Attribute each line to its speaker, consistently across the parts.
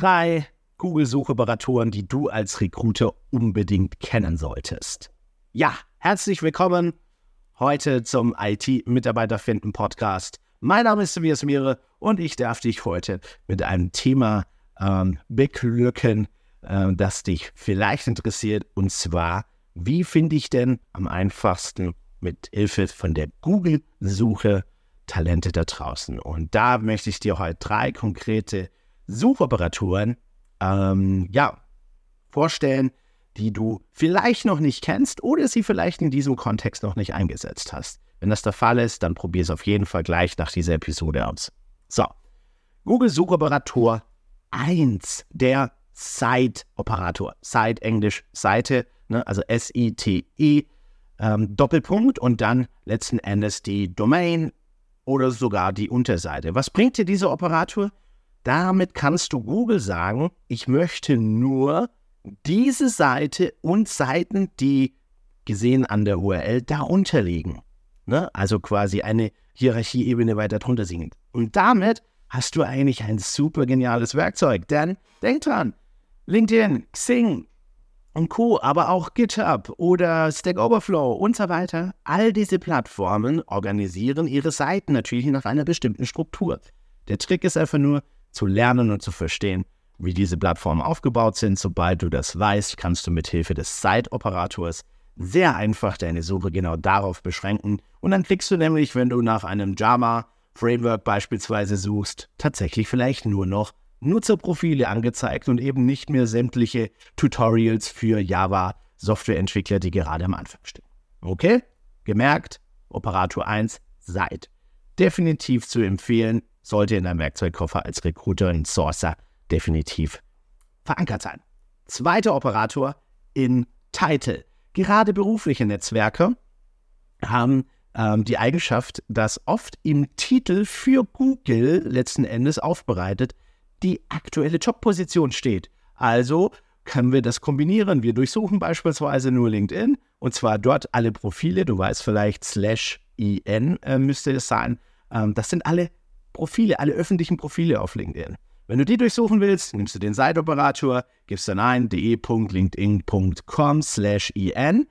Speaker 1: Drei Google-Suchoperatoren, die du als Recruiter unbedingt kennen solltest. Ja, herzlich willkommen heute zum IT-Mitarbeiter finden Podcast. Mein Name ist Tobias Mire und ich darf dich heute mit einem Thema ähm, beglücken, äh, das dich vielleicht interessiert. Und zwar, wie finde ich denn am einfachsten mit Hilfe von der Google-Suche Talente da draußen? Und da möchte ich dir heute drei konkrete Suchoperatoren ähm, ja, vorstellen, die du vielleicht noch nicht kennst oder sie vielleicht in diesem Kontext noch nicht eingesetzt hast. Wenn das der Fall ist, dann probier es auf jeden Fall gleich nach dieser Episode aus. So, Google Suchoperator 1, der Site-Operator. Site, Englisch Seite, ne? also S-I-T-E, ähm, Doppelpunkt und dann letzten Endes die Domain oder sogar die Unterseite. Was bringt dir dieser Operator? Damit kannst du Google sagen, ich möchte nur diese Seite und Seiten, die gesehen an der URL darunter liegen. Ne? Also quasi eine Hierarchieebene weiter drunter singen. Und damit hast du eigentlich ein super geniales Werkzeug. Denn denk dran, LinkedIn, Xing und Co., aber auch GitHub oder Stack Overflow und so weiter, all diese Plattformen organisieren ihre Seiten natürlich nach einer bestimmten Struktur. Der Trick ist einfach nur, zu lernen und zu verstehen, wie diese Plattformen aufgebaut sind. Sobald du das weißt, kannst du mit Hilfe des Site-Operators sehr einfach deine Suche genau darauf beschränken. Und dann klickst du nämlich, wenn du nach einem Java-Framework beispielsweise suchst, tatsächlich vielleicht nur noch Nutzerprofile angezeigt und eben nicht mehr sämtliche Tutorials für Java-Softwareentwickler, die gerade am Anfang stehen. Okay? Gemerkt, Operator 1, Site. Definitiv zu empfehlen, sollte in deinem Werkzeugkoffer als Recruiter und Sourcer definitiv verankert sein. Zweiter Operator in Title. Gerade berufliche Netzwerke haben ähm, die Eigenschaft, dass oft im Titel für Google letzten Endes aufbereitet die aktuelle Jobposition steht. Also können wir das kombinieren. Wir durchsuchen beispielsweise nur LinkedIn und zwar dort alle Profile. Du weißt vielleicht slash in äh, müsste es sein. Ähm, das sind alle Profile, alle öffentlichen Profile auf LinkedIn. Wenn du die durchsuchen willst, nimmst du den Site-Operator, gibst dann ein de.linkedin.com slash in,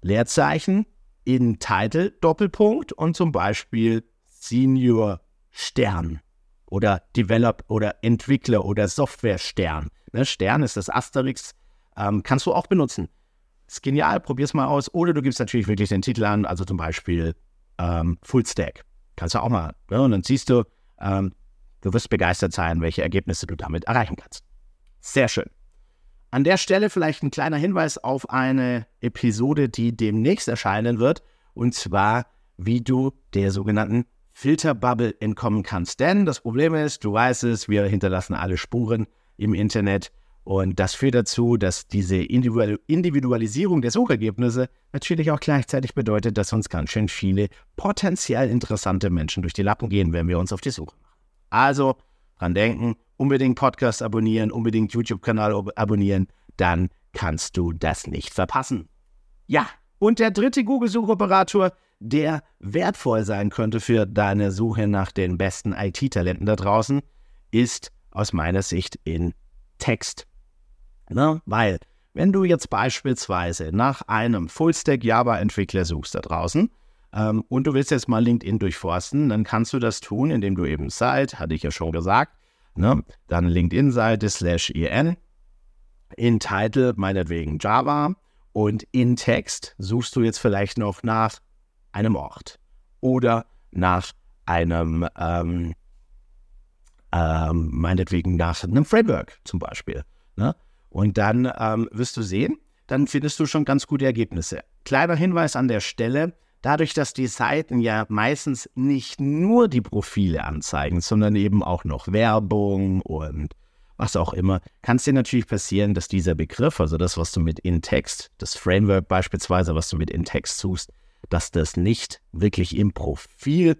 Speaker 1: Leerzeichen, in Title, Doppelpunkt und zum Beispiel Senior Stern oder Develop oder Entwickler oder Software Stern. Ne, Stern ist das Asterix, ähm, kannst du auch benutzen. Ist genial, probier's mal aus. Oder du gibst natürlich wirklich den Titel an, also zum Beispiel ähm, Full Stack. Kannst du auch mal. Ja, und dann siehst du, ähm, du wirst begeistert sein, welche Ergebnisse du damit erreichen kannst. Sehr schön. An der Stelle vielleicht ein kleiner Hinweis auf eine Episode, die demnächst erscheinen wird, und zwar, wie du der sogenannten Filterbubble entkommen kannst. Denn das Problem ist, du weißt es, wir hinterlassen alle Spuren im Internet und das führt dazu, dass diese Individualisierung der Suchergebnisse natürlich auch gleichzeitig bedeutet, dass uns ganz schön viele potenziell interessante Menschen durch die Lappen gehen, wenn wir uns auf die Suche machen. Also dran denken, unbedingt Podcast abonnieren, unbedingt YouTube-Kanal abonnieren, dann kannst du das nicht verpassen. Ja, und der dritte Google-Suchoperator, der wertvoll sein könnte für deine Suche nach den besten IT-Talenten da draußen, ist aus meiner Sicht in Text. Ne? Weil, wenn du jetzt beispielsweise nach einem Fullstack Java-Entwickler suchst da draußen ähm, und du willst jetzt mal LinkedIn durchforsten, dann kannst du das tun, indem du eben Site, hatte ich ja schon gesagt, ne? dann LinkedIn-Seite slash in, in Title meinetwegen Java und in Text suchst du jetzt vielleicht noch nach einem Ort oder nach einem, ähm, ähm, meinetwegen nach einem Framework zum Beispiel. Ne? Und dann ähm, wirst du sehen, dann findest du schon ganz gute Ergebnisse. Kleiner Hinweis an der Stelle, dadurch, dass die Seiten ja meistens nicht nur die Profile anzeigen, sondern eben auch noch Werbung und was auch immer, kann es dir natürlich passieren, dass dieser Begriff, also das, was du mit In-Text, das Framework beispielsweise, was du mit In-Text suchst, dass das nicht wirklich im Profil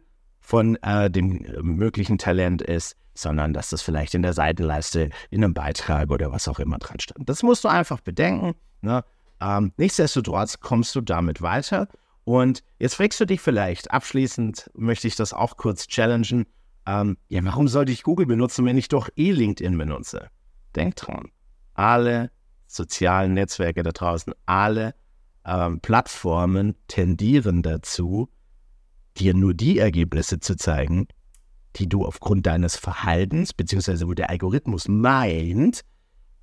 Speaker 1: von äh, dem äh, möglichen Talent ist, sondern dass das vielleicht in der Seitenleiste, in einem Beitrag oder was auch immer dran stand. Das musst du einfach bedenken. Ne? Ähm, nichtsdestotrotz kommst du damit weiter. Und jetzt fragst du dich vielleicht, abschließend möchte ich das auch kurz challengen, ähm, ja, warum sollte ich Google benutzen, wenn ich doch eh LinkedIn benutze? denk dran, alle sozialen Netzwerke da draußen, alle ähm, Plattformen tendieren dazu, dir nur die Ergebnisse zu zeigen, die du aufgrund deines Verhaltens, beziehungsweise wo der Algorithmus meint,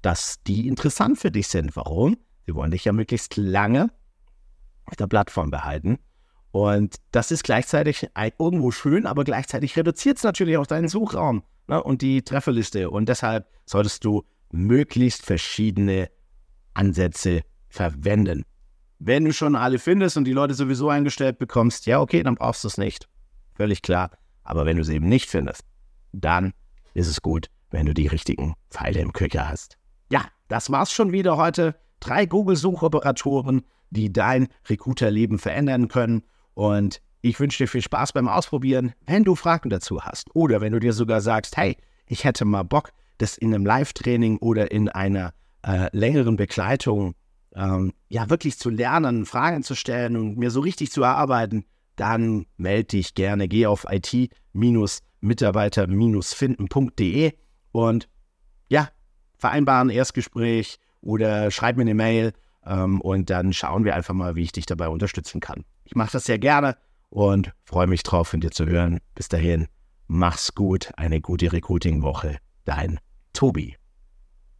Speaker 1: dass die interessant für dich sind. Warum? Sie wollen dich ja möglichst lange auf der Plattform behalten. Und das ist gleichzeitig irgendwo schön, aber gleichzeitig reduziert es natürlich auch deinen Suchraum ne, und die Trefferliste. Und deshalb solltest du möglichst verschiedene Ansätze verwenden. Wenn du schon alle findest und die Leute sowieso eingestellt bekommst, ja, okay, dann brauchst du es nicht. Völlig klar. Aber wenn du sie eben nicht findest, dann ist es gut, wenn du die richtigen Pfeile im Köcher hast. Ja, das war's schon wieder heute. Drei Google-Suchoperatoren, die dein Recruiter-Leben verändern können. Und ich wünsche dir viel Spaß beim Ausprobieren. Wenn du Fragen dazu hast oder wenn du dir sogar sagst, hey, ich hätte mal Bock, das in einem Live-Training oder in einer äh, längeren Begleitung ähm, ja wirklich zu lernen, Fragen zu stellen und mir so richtig zu erarbeiten, dann melde dich gerne. Geh auf it-mitarbeiter-finden.de und ja, vereinbaren Erstgespräch oder schreib mir eine Mail ähm, und dann schauen wir einfach mal, wie ich dich dabei unterstützen kann. Ich mache das sehr gerne und freue mich drauf, von dir zu hören. Bis dahin, mach's gut, eine gute Recruiting-Woche. Dein Tobi.